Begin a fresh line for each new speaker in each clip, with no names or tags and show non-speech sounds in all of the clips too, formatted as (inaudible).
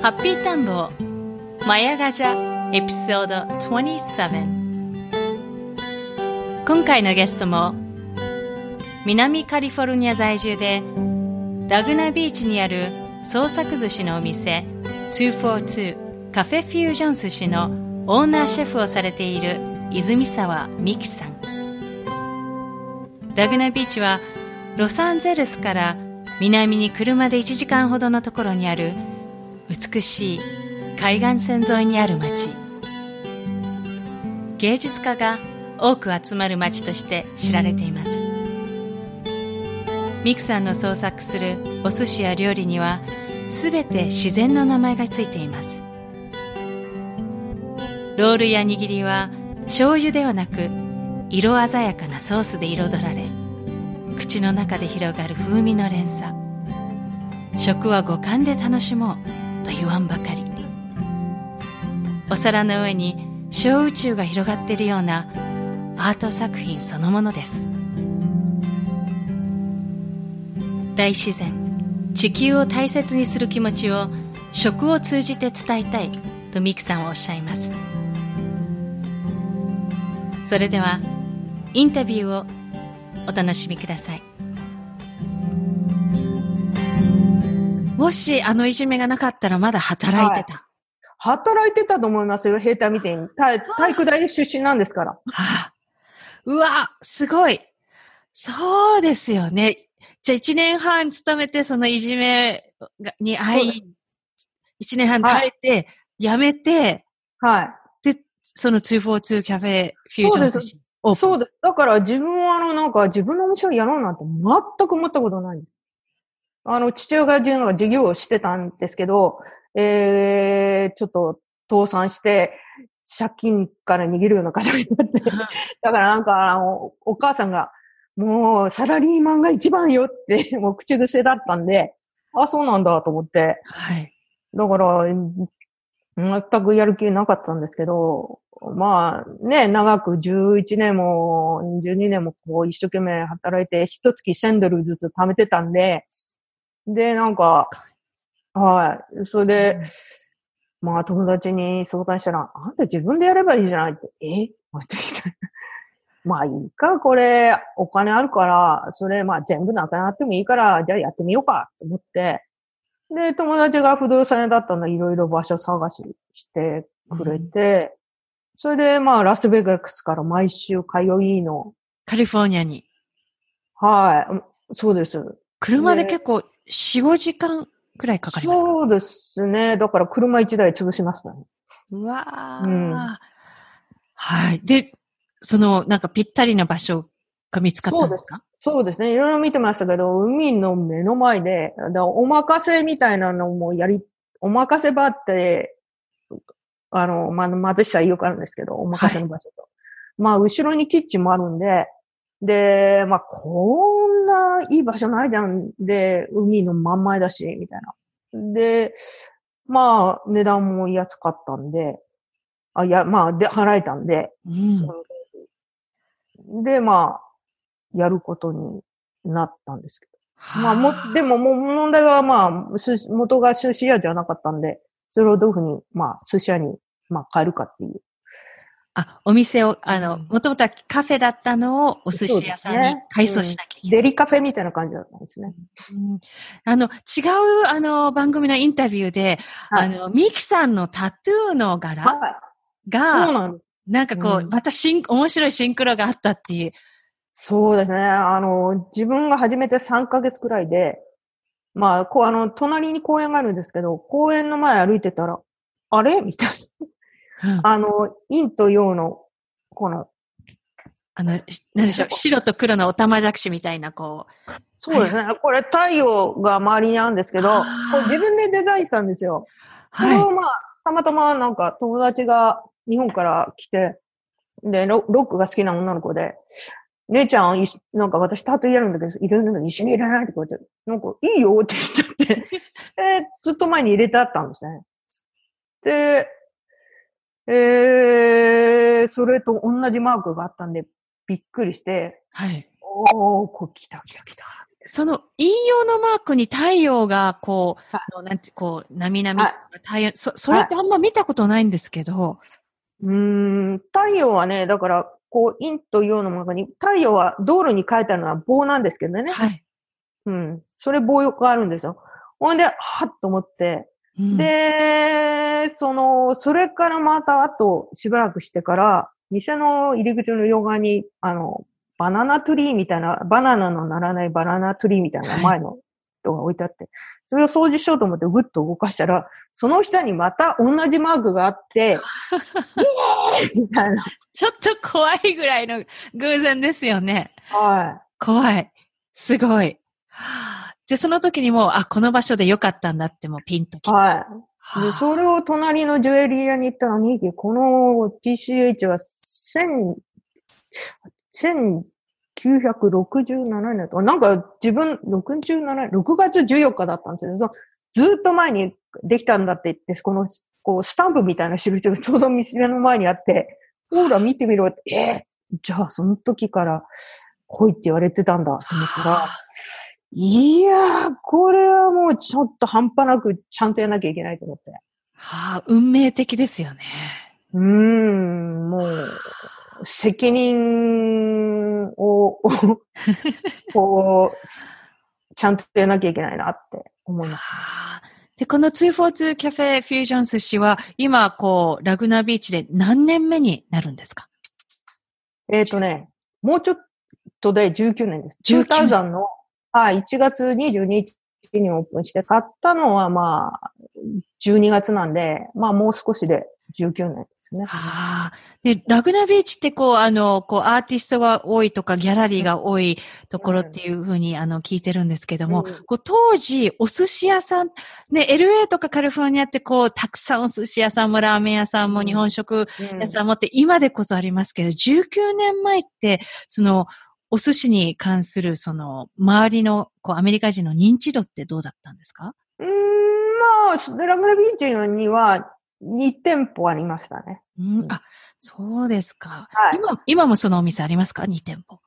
ハッピータンボーマヤガジャエピソード27今回のゲストも南カリフォルニア在住でラグナビーチにある創作寿司のお店242カフェフュージョン寿司のオーナーシェフをされている泉沢美希さん。ラグナビーチはロサンゼルスから南に車で1時間ほどのところにある美しい海岸線沿いにある町。芸術家が多く集まる町として知られています。ミクさんの創作するお寿司や料理には全て自然の名前がついています。ロールや握りは醤油ではなく色鮮やかなソースで彩られ口の中で広がる風味の連鎖。食は五感で楽しもう。言わんばかり。お皿の上に小宇宙が広がっているようなアート作品そのものです。大自然地球を大切にする気持ちを食を通じて伝えたいとミクさんはおっしゃいます。それではインタビューをお楽しみください。もしあのいじめがなかったらまだ働いてた。はい、
働いてたと思いますよ、兵隊みたいに。体体育大出身なんですから。は
あ、うわ、すごい。そうですよね。じゃあ一年半勤めて、そのいじめに会い、一年半耐えて、はい、辞めて、
はい。
で、その242キャフェフュージョン寿司。
そうです。だから自分はあの、なんか自分のお店をやろうなんて全く思ったことないんです。あの、父親が授業をしてたんですけど、えー、ちょっと倒産して、借金から逃げるような形になって、だからなんか、あの、お母さんが、もう、サラリーマンが一番よって、(laughs) もう口癖だったんで、あ、そうなんだと思って。
はい。
だから、全くやる気なかったんですけど、まあね、長く11年も12年もこう一生懸命働いて、一月1000ドルずつ貯めてたんで、で、なんか、はい。それで、まあ友達に相談したら、あんた自分でやればいいじゃないって、え？ってきた。(laughs) まあいいか、これ、お金あるから、それ、まあ全部なくなってもいいから、じゃあやってみようか、と思って、で、友達が不動産屋だったので、いろいろ場所探ししてくれて、うん、それで、まあ、ラスベガスから毎週通いの。
カリフォルニアに。
はい。そうです。
車で結構4、5時間くらいかかりますか？
そうですね。だから車1台潰しましたね。
うわー。うん、はい。で、その、なんかぴったりな場所が見つかったんですか？
そうですね。いろいろ見てましたけど、海の目の前で、だお任せみたいなのもやり、お任せ場って、あの、まあ、貧しさよくあるんですけど、お任せの場所と。はい、まあ、後ろにキッチンもあるんで、で、まあ、こんないい場所ないじゃん。で、海の真ん前だし、みたいな。で、まあ、値段も安かったんで、あ、いや、まあ、で、払えたんで、うん、で、まあ、やることになったんですけど。まあ、も、でも、もう問題は、まあ、元が寿司屋じゃなかったんで、それをどういうふうに、まあ、寿司屋に、まあ、変えるかっていう。
あ、お店を、あの、
うん
もともとはカフェだったのをお寿司屋さんに改装しなきゃいけない。
デリカフェみたいな感じだったんですね。
うんあの、違う、あの、番組のインタビューで、
はい
あの、ミキさんのタトゥーの柄
はい。そう
が、
なん。
なんかこう、
うん
またシン、面白いシンクロがあったっていう。
そうですね。あの、自分が始めて3ヶ月くらいで、まあ、こう、あの、隣に公園があるんですけど、公園の前歩いてたら、あれ？みたい
うん
な。あの、陰と陽の、この、
あの、しなんでしょう、白と黒のおたまじゃくしみたいな、こう。
そうですね。これ太陽が周りにあるんですけど、これ自分でデザインしたんですよ。
は
をまあ、たまたまなんか友達が日本から来て、で、ロロックが好きな女の子で、姉ちゃん、なんか私タトゥーやるんだけど、入れるのに一緒に入れないってこうやって、なんかいいよって言っちゃって、で、(laughs) ずっと前に入れてあったんですね。で、えー、それと同じマークがあったんで、びっくりして、
い。はい。
おー、こう来た来た来た。
その引用のマークに太陽が、こう、
は
のなんて、こう、なみなみ
はい、
太陽、そ、それってあんま見たことないんですけど、
うーん、太陽はね、だから、こう、陰と陽の中に、太陽は道路に書いてあるのは棒なんですけどね。
はい。
うん。それ棒があるんですよ。ほんで、はっと思って、
うん、
で、その、それからまたあとしばらくしてから、店の入り口の両側に、あの、バナナトゥリーみたいな、バナナのならないバナナトゥリーみたいな前の人が置いてあって、それを掃除しようと思ってグッと動かしたら、その下にまた同じマークがあって、(laughs) イエーイみたいな。
ちょっと怖いぐらいの偶然ですよね。
は
怖い。すごい。はあじゃあその時にもう、あ、この場所でよかったんだってもうピンとき
い。
た。
はい。
はあ
で、それを隣のジュエリー屋に行ったら、ミキ、この PCH は1000、1967年とか、なんか自分、67年、6月14日だったんですよ。ずっと前にできたんだって言って、この、こう、スタンプみたいな印がちょうど店の前にあって、ほら見てみろって、えーじゃあその時から来いって言われてたんだと思ったら、いやー、これはもうちょっと半端なくちゃんとやらなきゃいけないと思って。
はあ、運命的ですよね。
うーん、もう、責任を、(laughs) こう、ちゃんとやらなきゃいけないなって思います。
はあで、この242キャフェフュージョン寿司は、今、こう、ラグナービーチで何年目になるんですか？
えっ、とね、もうちょっとで19年です。
19
2000の、はい、1月22日にオープンして、買ったのはまあ、12月なんで、まあもう少しで19年ですね。
はあ。で、ラグナビーチってこう、あの、こう、アーティストが多いとか、ギャラリーが多いところっていうふうに、あの、聞いてるんですけども、
うん
こう、当時、お寿司屋さん、ね、LA とかカリフォルニアってこう、たくさんお寿司屋さんもラーメン屋さんも
うん
日本食
うん
屋さんもって、今でこそありますけど、19年前って、その、お寿司に関する、その、周りの、こう、アメリカ人の認知度ってどうだったんですか？
うーん、まあ、ラグナビーチには2店舗ありましたね。
うん、
うん
あ、そうですか。
はい
今、今もそのお店ありますか ?2 店舗。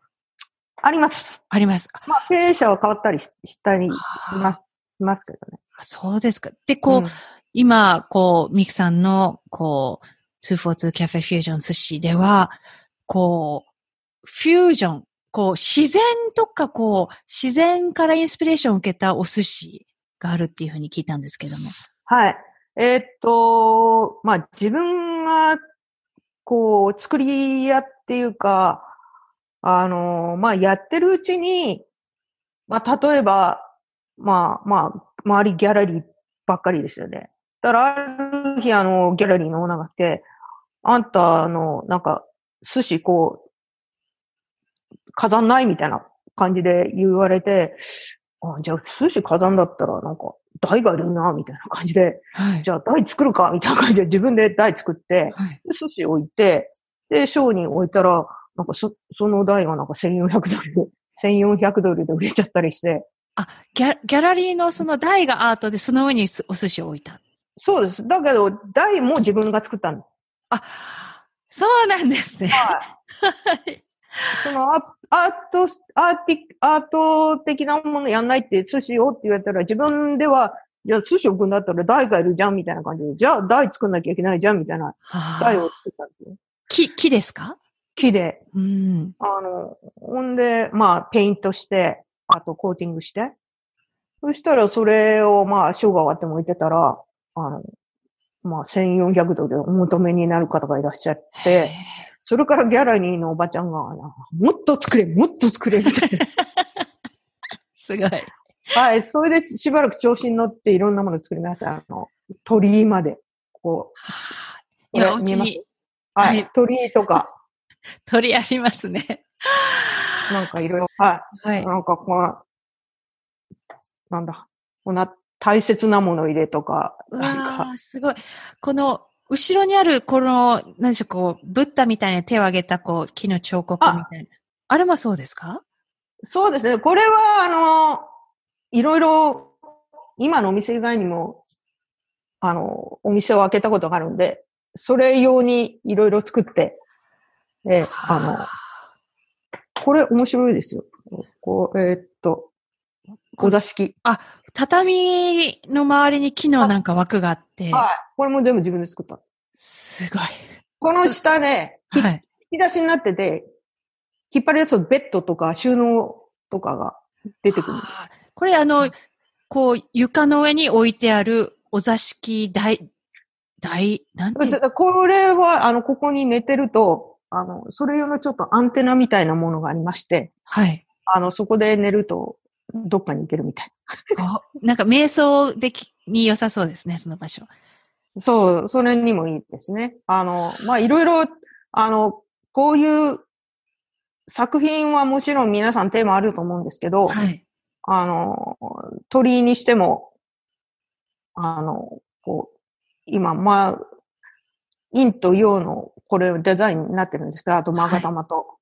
あります。
あります。
まあ、経営者は変わったりししたりします、しますけどね。
あそうですか。で、こう、
うん
今、こう、ミキさんの、こう、242キャフェフュージョン寿司では、こう、フュージョン、こう、自然とか、こう、自然からインスピレーションを受けたお寿司があるっていうふうに聞いたんですけども。
はい。えーっと、まあ、自分が、こう、作り屋っていうか、あの、まあ、やってるうちに、まあ、例えば、まあ、まあ、周りギャラリーばっかりですよね。だから、ある日、あの、ギャラリーのオーナーが来て、あんた、あの、なんか、寿司、こう、飾んない？みたいな感じで言われて、あ、じゃあ、寿司飾んだったら、なんか、台がいるな、みたいな感じで、
はい。
じゃあ台作るかみたいな感じで自分で台作って、
はい。
で寿司置いて、で、ショーに置いたら、なんかそ、その台がなんか1400ドルで、1400ドルで売れちゃったりして、
あ、ギャギャラリーのその台がアートで、その上にすお寿司を置いた。
そうです。だけど、台も自分が作ったんです。
あ、そうなんですね。
はい。(laughs) そのアアート、アーティ、アート的なものやんないって寿司をって言われたら自分では、じゃあ寿司置くんだったら台がいるじゃんみたいな感じで、じゃあ台作んなきゃいけないじゃんみたいな
はあ
台を作ったんですよ。
木、木ですか？
木で。
うん。
あの、ほんで、まあ、ペイントして、あとコーティングして。そしたら、それを、まあ、ショーが終わっても置いてたら、あの、まあ、1400度でお求めになる方がいらっしゃって、それからギャラリーのおばちゃんが、もっと作れ、もっと作れ、みたいな。(laughs)
すごい。
はい、それでしばらく調子に乗っていろんなもの作りました。あの、鳥居まで。こ
はあ
これ
今、お家に
う。は
はい
い、鳥居とか、(laughs)
鳥ありますね。(laughs)
なんかいろいろ、は。
はいい。
なんかこの、なんだ、こんな大切なもの入れとか、
う
なんか、
すごい。この、後ろにある、この、何でしょう、こう、ブッダみたいに手を挙げた、こう、木の彫刻みたいな。あれもそうですか？
そうですね。これは、あの、いろいろ、今のお店以外にも、あの、お店を開けたことがあるんで、それ用にいろいろ作って、え、あの、これ面白いですよ。こう、えーっと、お座敷。
畳の周りに木のなんか枠があって、
はい。これも全部自分で作った。
すごい。
この下ね、ひ
はい。
引き出しになってて、引っ張るやつとベッドとか収納とかが出てくる。
これあの、こう、床の上に置いてあるお座敷台、台、なんていう？
これは、あの、ここに寝てると、あの、それ用のちょっとアンテナみたいなものがありまして、
はい。
あの、そこで寝ると、どっかに行けるみたい。
あなんか瞑想的に良さそうですね、その場所。
そう、それにもいいですね。あの、まあ、いろいろ、あの、こういう作品はもちろん皆さんテーマあると思うんですけど、
はい。
あの、鳥居にしても、あの、こう、今、まあ、陰と陽のこれデザインになってるんですが、あと勾玉と。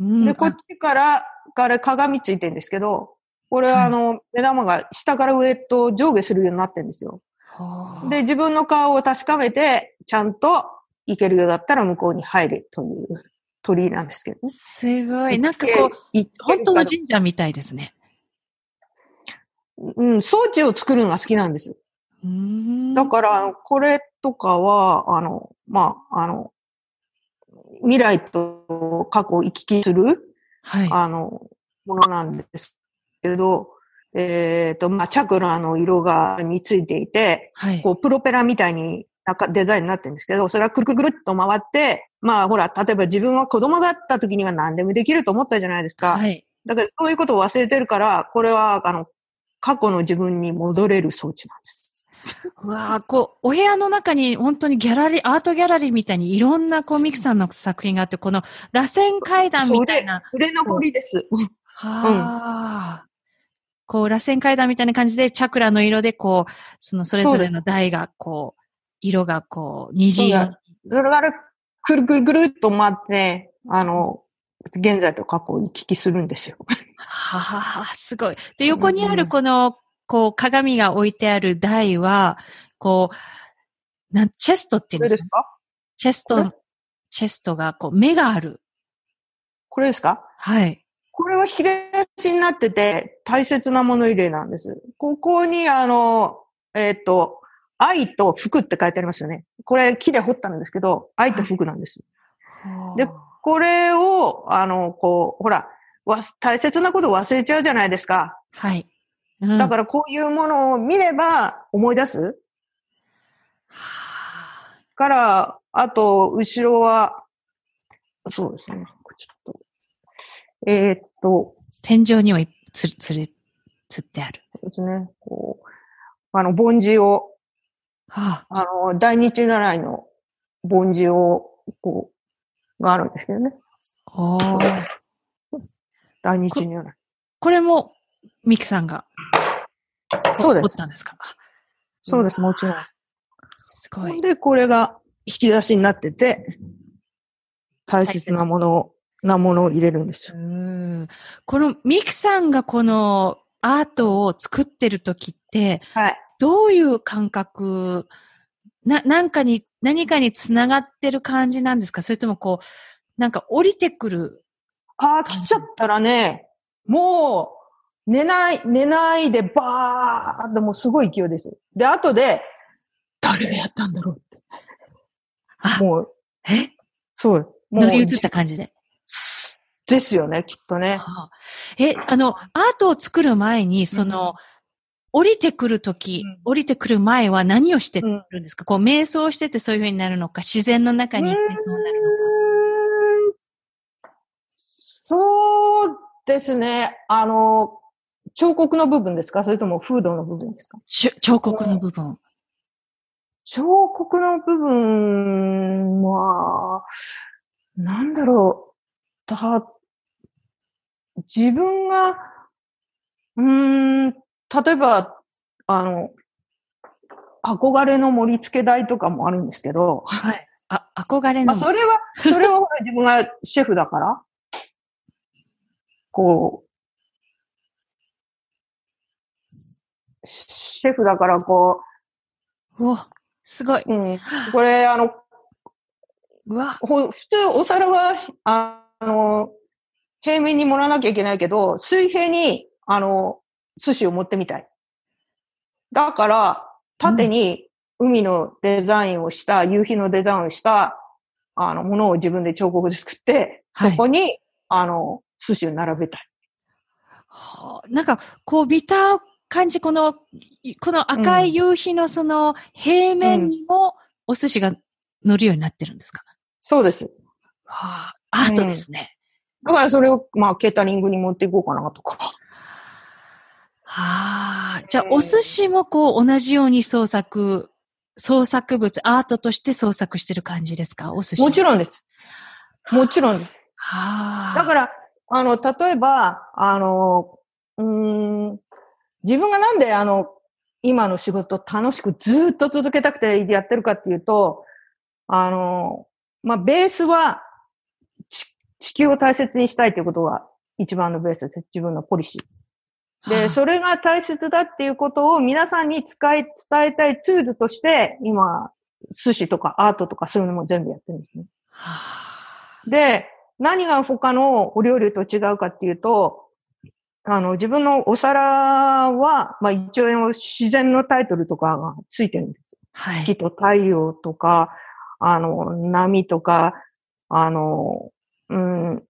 うん
で、こっちから、から鏡ついてるんですけど、これはあの、目玉が下から上と上下するようになってるんですよ。
あ
で、自分の顔を確かめて、ちゃんと行けるようだったら向こうに入れという鳥居なんですけどね。
すごい。なんかこう、
う、
本当の神社みたいですね。
うん、装置を作るのが好きなんです。だから、これとかは、あの、まあ、あの、未来と過去を行き来する、
はい。
あの、ものなんですけど、えっ、と、まあ、チャクラの色が、についていて、
はい。
こう、プロペラみたいになんかデザインになってるんですけど、それはくるくるくるっと回って、まあ、ほら、例えば自分は子供だった時には何でもできると思ったじゃないですか。
はい。
だから、そういうことを忘れてるから、これは、あの、過去の自分に戻れる装置なんです。
うわあこう、お部屋の中に本当にギャラリー、アートギャラリーみたいにいろんなこう、ミクさんの作品があって、この螺旋階段みたいな。
売れ残りです。
はあ。こう、螺旋階段みたいな感じで、チャクラの色で、こう、そのそれぞれの台が、こう、色がこう、虹色に。
それから、くるくるくるっと回って、あの、現在と過去を行き来するんですよ。
はあ、すごい。で、横にあ
うん
るこの、こう、鏡が置いてある台は、こう、なん、チェストっていうんでか？
これですすか？
チェスト、チェストが、こう、目がある。
これですか？
はい。
これは引き出しになってて大切なもの入れなんです。ここにあの、えっ、と、愛と服って書いてありますよね。これ木で彫ったんですけど、愛と服なんです。でこれを、あの、こう、ほら、わ大切なこと忘れちゃうじゃないですか。
はい。うん
だからこういうものを見れば思い出す
はあ
から、あと、後ろは、そうですね。ちょっと。えーっと、
天井にはいつる、つる、つってある。
そうですね。こう、あの、梵字を、
はあ、
あの、大日如来の梵字を、こう、があるんですけどね。
おー
大日如来。
これも、ミキさんが、
そうです
彫ったんですか？あ
そうです、もちろん。
すごい。
で、これが引き出しになってて、大切なものを、なものを入れるんですよ。
うんこのミキさんがこのアートを作ってる時って、
はい。
どういう感覚、な、なんかに、何かにつながってる感じなんですか？それともこう、なんか降りてくる。
ああ、来ちゃったらね、もう、寝ない、寝ないで、バーってもうすごい勢いですよ。で、後で、誰がやったんだろうって。
あ、
もう、
え？
そう。
乗り移った感じで。
ですよね、きっとね。
ああえ、あの、アートを作る前に、その、降りてくるとき、
うん
降りてくる前は何をしてる
うん
んですか、こう、瞑想しててそういう風になるのか、自然の中に行ってそうなるのか。
そうですね。あの、彫刻の部分ですか？それともフードの部分ですか？
彫刻の部分。
彫刻の部分は、なんだろう。だ、自分が、うーん、例えば、あの、憧れの盛り付け台とかもあるんですけど、
はい。あ、憧れの。
まあ、それは、それは (laughs) 自分がシェフだから、こう、シェフだからこ
うわ、すごい。
う、うん、これあの、
うわ、
ほ普通お皿は、あの、平面に盛らなきゃいけないけど、水平に、あの、寿司を持ってみたい。だから、縦に海のデザインをした、夕日のデザインをした、あの、ものを自分で彫刻で作って、
はい
そこに、あの、寿司を並べたい。
はあなんか、こう見た感じ、この、いこの赤い夕日のその平面にもお寿司が乗るようになってるんですか、
そうです。
はあ、アートですね。
だからそれを、まあ、ケータリングに持っていこうかなとか。
はあ、じゃあ
うん
お寿司もこう同じように創作、創作物、アートとして創作してる感じですか？お寿司。
もち
ん。
ろんです。もちろんです。
はあ。
だから、あの、例えば、あの、うーん、自分がなんであの、今の仕事楽しくずっと続けたくてやってるかっていうと、あの、まあ、ベースは、ち地球を大切にしたいということが一番のベースです。自分のポリシー。で、
はあ
それが大切だっていうことを皆さんに使い、伝えたいツールとして、今、寿司とかアートとかそういうのも全部やってるんですね。
はあ
で、何が他のお料理と違うかっていうと、あの、自分のお皿は、まあ一応自然のタイトルとかがついてるんです。
はい。
月と太陽とか、あの、波とか、あの、うん、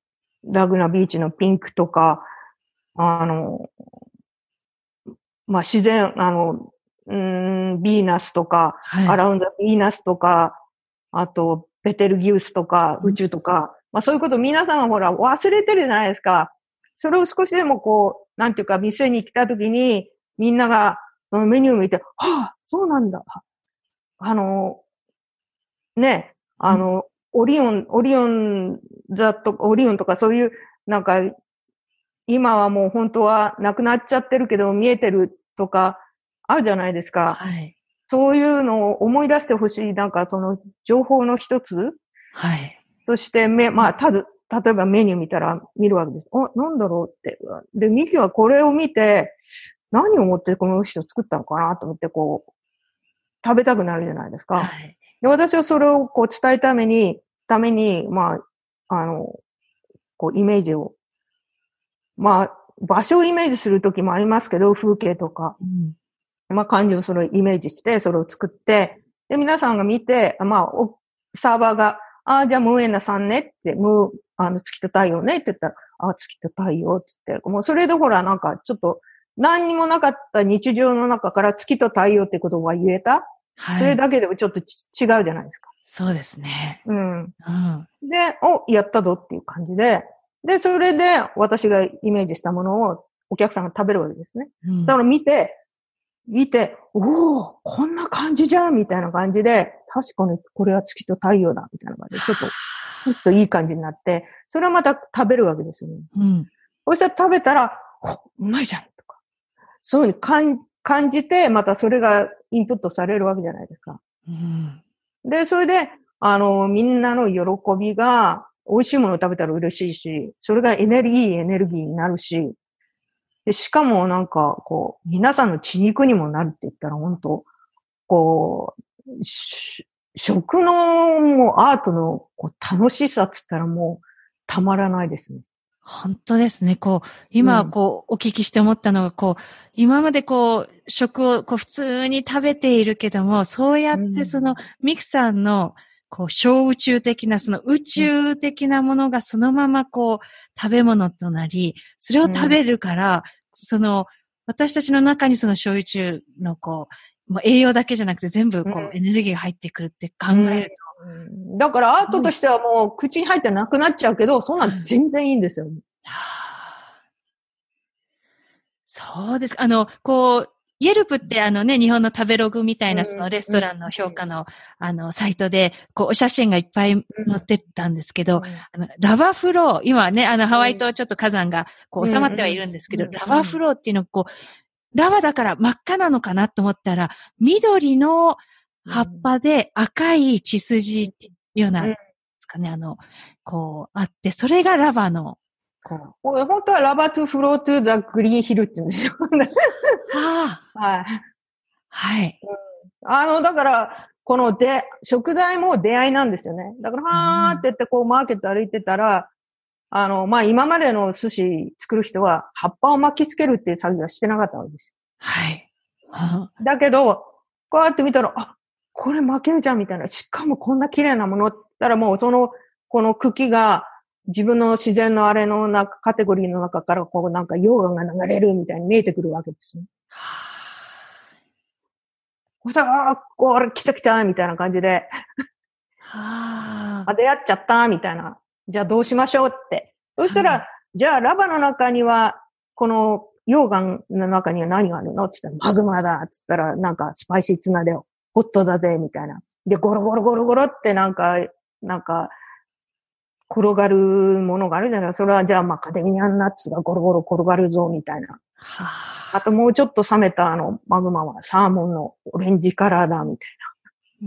ラグナビーチのピンクとか、あの、まあ自然、あの、うん、ビーナスとか、
はい。
アラウンドビーナスとか、あと、ベテルギウスとか、宇宙とか、まあそういうこと皆さんがほら忘れてるじゃないですか。それを少しでもこう、なんていうか店に来た時に、みんながそのメニューを見て、はあ、そうなんだ。あの、ね、あの、オリオン、オリオンザとか、オリオンとかそういう、なんか、今はもう本当はなくなっちゃってるけど見えてるとか、あるじゃないですか。
はい。
そういうのを思い出してほしい、なんかその情報の一つ
はい。
として、め、まあ、たず、例えばメニュー見たら見るわけです。あ、なんだろうって。で、ミキはこれを見て、何を思ってこの人作ったのかなと思って、こう、食べたくなるじゃないですか。
はい。
で私はそれをこう伝えるために、ために、まあ、あの、こう、イメージを、まあ、場所をイメージするときもありますけど、風景とか。
うん
まあ、漢字をそれをイメージして、それを作って、で、皆さんが見て、まあ、おサーバーが、ああ、じゃあ、ムーエナさんねって、ムー、あの、月と太陽ねって言ったら、ああ、月と太陽って言って、もうそれでほら、なんか、ちょっと、何にもなかった日常の中から月と太陽って言葉が言えた、
はい。
それだけでもちょっとち違うじゃないですか。
そうですね。
うん。
うん。
で、お、やったぞっていう感じで、で、それで私がイメージしたものをお客さんが食べるわけですね。
うん
だから見て、見て、おおこんな感じじゃんみたいな感じで、確かにこれは月と太陽だみたいな感じで、ちょっと、ちょっといい感じになって、それはまた食べるわけですよね。
うん。
そしたら食べたら、おうまいじゃんとか。そういうふうに感感じて、またそれがインプットされるわけじゃないですか。
うん。
で、それで、あの、みんなの喜びが、美味しいものを食べたら嬉しいし、それがエネルギー、エネルギーになるし、で、しかもなんか、こう、皆さんの血肉にもなるって言ったら、本当こう、し食のもうアートのこう楽しさっつったらもうたまらないですね。
本当ですね。こう、今、
うん。
こう、お聞きして思ったのが、こう、今までこう、食をこう普通に食べているけども、そうやっ
うん。
てその、ミクさんの、こう、小宇宙的な、その宇宙的なものがそのままこう、食べ物となり、それを食べるから、その、私たちの中にその小宇宙のこう、もう栄養だけじゃなくて全部こう、
うん。
エネルギーが入ってくるって考えると、
うんだからアートとしてはもう口に入ってなくなっちゃうけど、そんなん全然いいんですよ。
はあそうです。か。あの、こう、イェルプってあのね、日本の食べログみたいな
うん。
そのレストランの評価のあのサイトで、こう、お写真がいっぱい載ってたんですけど、あのラバフロー、今はね、あのハワイ島ちょっと火山がこう収まってはいるんですけど、ラバフローっていうのこう、ラバだから真っ赤なのかなと思ったら、緑の葉っぱで赤い血筋っていうような、
うん
ですかね、あの、こう、あって、それがラバの、こう、
本当はラバトゥフロートゥザグリーンヒルって言うんですよ。
ああ、
はい。
はい。
あの、だから、こので、食材も出会いなんですよね。だから、はーって言って、こう、マーケット歩いてたら、あの、まあ、今までの寿司作る人は、葉っぱを巻きつけるっていう作業はしてなかったわけです
はい。
だけど、こうやって見たら、あ、これ巻けるじゃんみたいな。しかもこんな綺麗なものったら、もうその、この茎が、自分の自然のあれの中、カテゴリーの中から、こう、なんか溶岩が流れるみたいに見えてくるわけですね。そしたら、あー、これ来た来たみたいな感じで、
は
あ、出会っちゃったみたいな。じゃあどうしましょうって。そしたら、
はい
じゃあラバの中には、この溶岩の中には何があるの？って言ったら、マグマだって言ったら、なんかスパイシーツナで、ホットだぜみたいな。で、ゴロゴロゴロゴロってなんか、なんか、転がるものがあるじゃないそれはじゃあマカデミアンナッツがゴロゴロ転がるぞみたいな。
は
あともうちょっと冷めたあのマグマはサーモンのオレンジカラーだみたい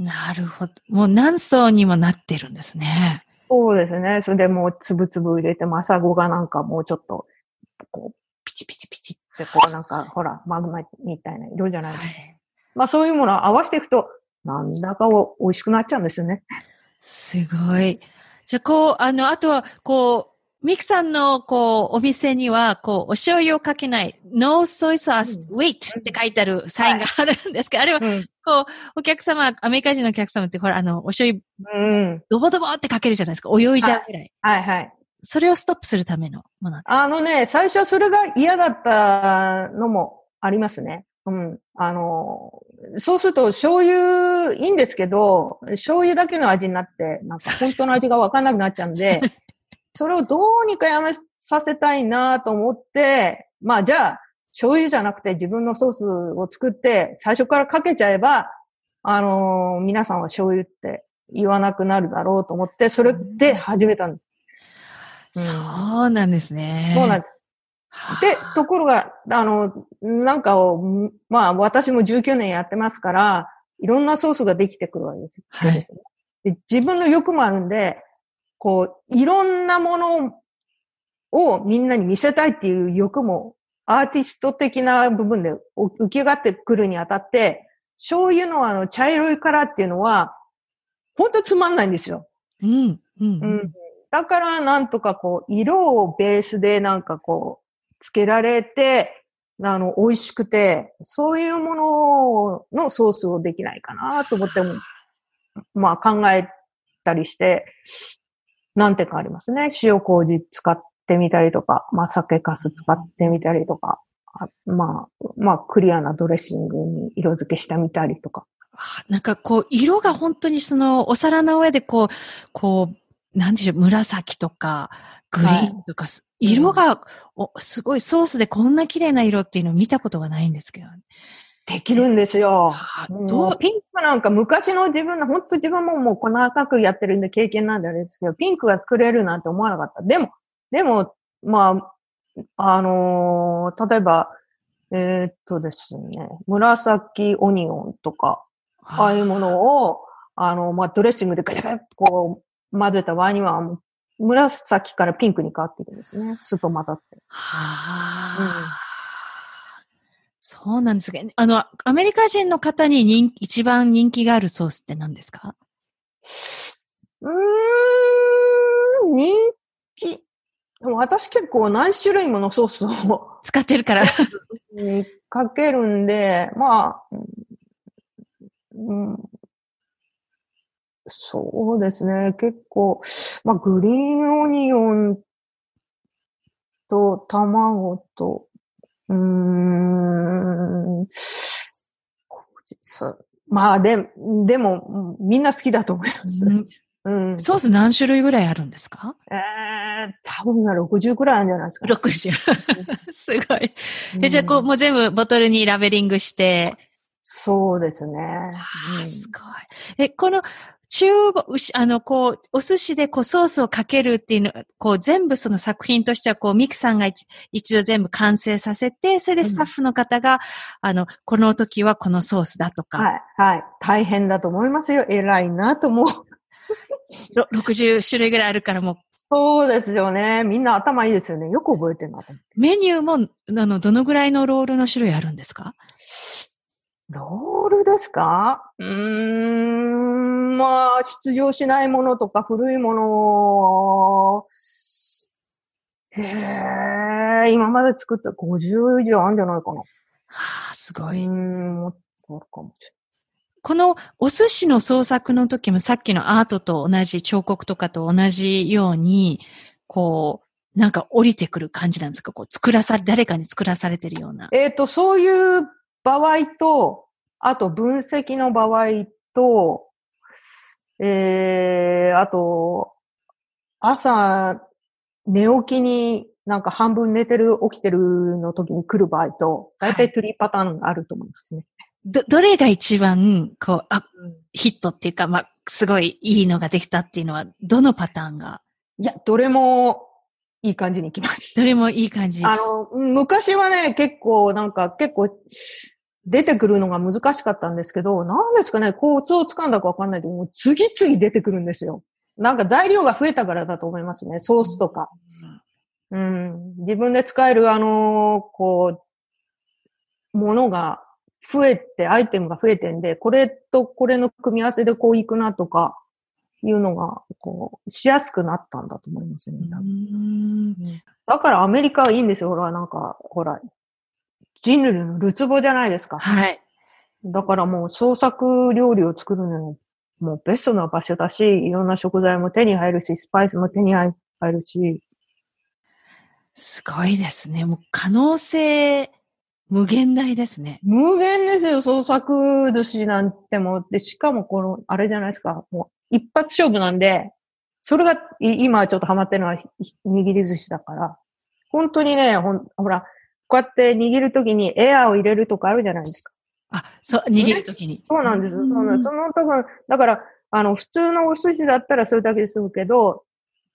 な。
なるほど。もう何層にもなってるんですね。
そうですね。それでもうつぶつぶ入れて、マサゴがなんかもうちょっと、こう、ピチピチピチって、こうなんか、ほら、マグマみたいな色じゃないですか。
はい。
まあそういうものを合わせていくと、なんだかお美味しくなっちゃうんですよね。
すごい。じゃあ、こう、あの、あとは、こう、ミクさんの、こう、お店には、こう、お醤油をかけない、no soy sauce,
う
wait って書いてあるサインがあるんですけど、あれは、
うん。
こう、お客様、アメリカ人のお客様って、ほら、あの、お醤油、
うん。
ドボドボってかけるじゃないですか。泳いじゃうぐらい。
はいはい。
それをストップするためのもの。
あのね、最初それが嫌だったのもありますね。うん。あの、そうすると醤油いいんですけど、醤油だけの味になって、なんか本当の味がわかんなくなっちゃうんで、(laughs) それをどうにかやめさせたいなと思って、まあじゃあ、醤油じゃなくて自分のソースを作って最初からかけちゃえば、あの皆さんは醤油って言わなくなるだろうと思って、それで始めたんです。うん
そうなんですね。
そうなんです。
はあ
で、ところが、あの、なんかを、まあ私も19年やってますから、いろんなソースができてくるわけです,、
はい
ねで自分の欲もあるんで、こう、いろんなものをみんなに見せたいっていう欲も、アーティスト的な部分でお浮き上がってくるにあたって、醤油のあの茶色いカラーっていうのは、本当つまんないんですよ。
うん、うん、
う。ん。だから、なんとかこう、色をベースでなんかこう、つけられて、あの、美味しくて、そういうもののソースをできないかなと思っても、まあ考えたりして、なんてかありますね。塩麹使ってみたりとか、まあ酒粕使ってみたりとか、まあ、まあクリアなドレッシングに色付けしてみたりとか。
なんかこう、色が本当にその、お皿の上でこう、こう、なんでしょう、紫とか、グリーンとか、す
い
色が、おすごいソースでこんな綺麗な色っていうのを見たことがないんですけど。
できるんですよ。
どう、
ピンクなんか昔の自分の、本当自分ももう細かくやってるんで経験なんであれですけど、ピンクが作れるなんて思わなかった。でも、でも、まあ、あのー例えば、えーっとですね、紫オニオンとか、ああいうものを、あの、まあ、ドレッシングでガチャガチャっとこう混ぜた場合には、紫からピンクに変わっていくんですね。酢と混ざって。
はあ、そうなんですね。あの、アメリカ人の方に人一番人気があるソースって何ですか？
うーん、人気。でも私結構何種類ものソースを
使ってるから。
うんかけるんで、まあ、うん、そうですね。結構、まあ、グリーンオニオンと卵と、うーん、まあ、で、でも、みんな好きだと思います。うん。
ソース何種類ぐらいあるんですか？
ええ多分60くらいあるんじゃないですか、
?60。(laughs) すごい。で、じゃあ、こう、
うん
もう全部ボトルにラベリングして、
そうですね。
あ
うん
ーすごい。え、この、中国、しあの、こう、お寿司でこうソースをかけるっていうの、こう全部その作品としてはこうミクさんが一一度全部完成させて、それでスタッフの方が、あの、この時はこのソースだとか、
はい、はい。大変だと思いますよ。偉いなと思う。
ろ60種類ぐらいあるからもう、
そうですよね。みんな頭いいですよね。よく覚えてるなと。
メニューも、あの、どのぐらいのロールの種類あるんですか？
ロールですか？うーん、まあ、出場しないものとか古いものを、へえ、今まで作った50以上あるんじゃないかな。
はあ、すごい。
ん、もっとあるかもしれ
このお寿司の創作の時もさっきのアートと同じ彫刻とかと同じように、こう、なんか降りてくる感じなんですか？こう作らされ、誰かに作らされてるような。
ない。えっ、と、そういう場合と、あと分析の場合と、えー、あと、朝、寝起きになんか半分寝てる、起きてるの時に来る場合と、だいたいトゥリーパターンがあると思いますね。
ど、どれが一番、こう、あ、ヒットっていうか、まあ、すごいいいのができたっていうのは、どのパターンが、
いや、どれもいい感じにいきます。
どれもいい感じ。
あの、昔はね、結構、なんか、結構、出てくるのが難しかったんですけど、なんですかね、コツをつかんだかわかんないけど、もう次々出てくるんですよ。なんか材料が増えたからだと思いますね。ソースとか。うん。自分で使える、あのこう、ものが増えて、アイテムが増えてんで、これとこれの組み合わせでこういくなとか、いうのが、こう、しやすくなったんだと思いますね。だからアメリカはいいんですよ。ほら、なんか、ほら、人類のるつぼじゃないですか。
はい。
だからもう創作料理を作るのに、もうベストな場所だし、いろんな食材も手に入るし、スパイスも手に入るし、
すごいですね。もう可能性無限大ですね。
無限ですよ、創作寿司なんてもう。で、しかもこの、あれじゃないですか、もう一発勝負なんで、それがい今ちょっとハマってるのはひ握り寿司だから、本当にね、ほん、ほら、こうやって握るときにエアーを入れるとかあるじゃないですか。
あ、そう、握るときに。
そうなんですよ。そうなんです。その多分、だから、あの、普通のお寿司だったらそれだけで済むけど、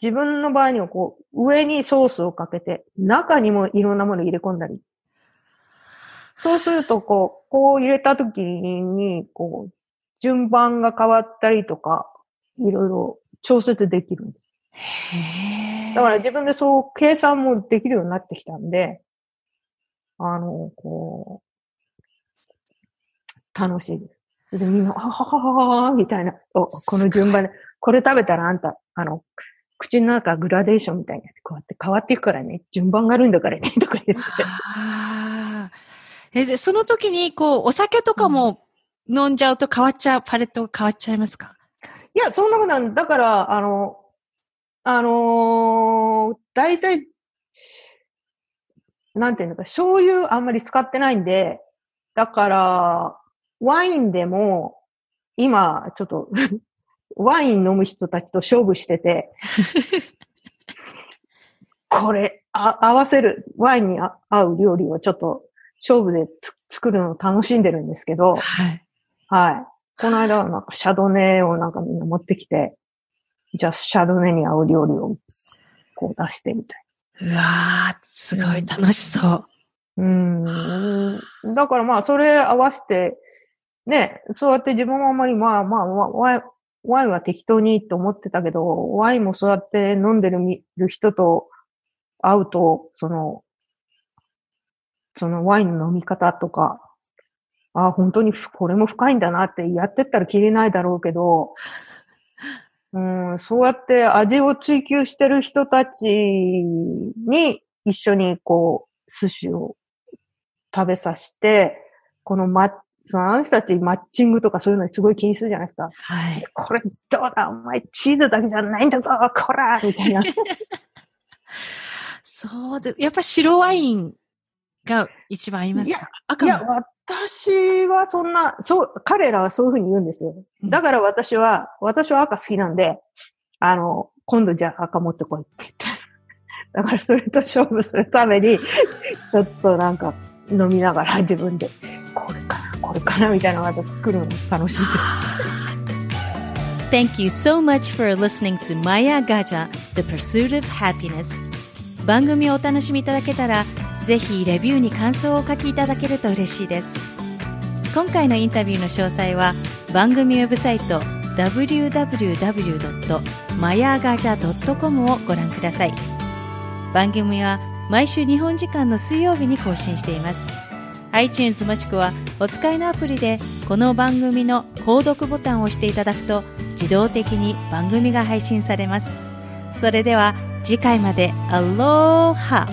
自分の場合にはこう、上にソースをかけて、中にもいろんなものを入れ込んだり。そうすると、こう、こう入れた時に、こう、順番が変わったりとか、いろいろ調節できるんで
ー
だから自分でそう計算もできるようになってきたんで、あの、こう、楽しいです。で、みんな、はははははみたいな、おこの順番で、これ食べたらあんた、あの、口の中グラデーションみたいになって、こうやって変わっていくからね、順番があるんだからね、とか言って。
あーえでその時に、こう、お酒とかも飲んじゃうと変わっちゃう、パレットが変わっちゃいますか？
いや、そんなことない。だから、あの、あのー、大体、なんていうのか、醤油あんまり使ってないんで、だから、ワインでも、今、ちょっと、(laughs) ワイン飲む人たちと勝負してて、(laughs) これ、あ合わせる、ワインにあ合う料理をちょっと、勝負でつ作るのを楽しんでるんですけど、
はい。
はい。この間はなんかシャドネをなんかみんな持ってきて、じゃあシャドネに合う料理をこう出してみたい。
うわー、すごい楽しそう。
うん。だからまあそれ合わせて、ね、そうやって自分はあんまりまあまあワインワインは適当にって思ってたけど、ワインもそうやって飲んでるる人と会うと、その、そのワインの飲み方とか、あ本当にこれも深いんだなってやってったらきりないだろうけど、うん、そうやって味を追求してる人たちに一緒にこう、寿司を食べさせて、このま、そのあの人たちマッチングとかそういうのにすごい気にするじゃないですか。
はい。
これどうだ？お前チーズだけじゃないんだぞこらみたいな。(laughs)
そうで、やっぱ白ワインが一番合いますか？赤
いや、
も
私はそんな、そう、彼らはそういうふうに言うんですよ。だから私は、私は赤好きなんで、あの、今度じゃあ赤持ってこいって言って。(laughs) だからそれと勝負するために、ちょっとなんか飲みながら自分で、これかな、これかな、みたいなのが作るの楽しいです。
Thank you so much for listening to Maya Gaja, The Pursuit of Happiness. 番組をお楽しみいただけたら、ぜひレビューに感想をお書きいただけると嬉しいです。今回のインタビューの詳細は番組ウェブサイト www.mayagaja.com をご覧ください。番組は毎週日本時間の水曜日に更新しています。iTunes もしくはお使いのアプリでこの番組の購読ボタンを押していただくと自動的に番組が配信されます。それでは次回までアローハ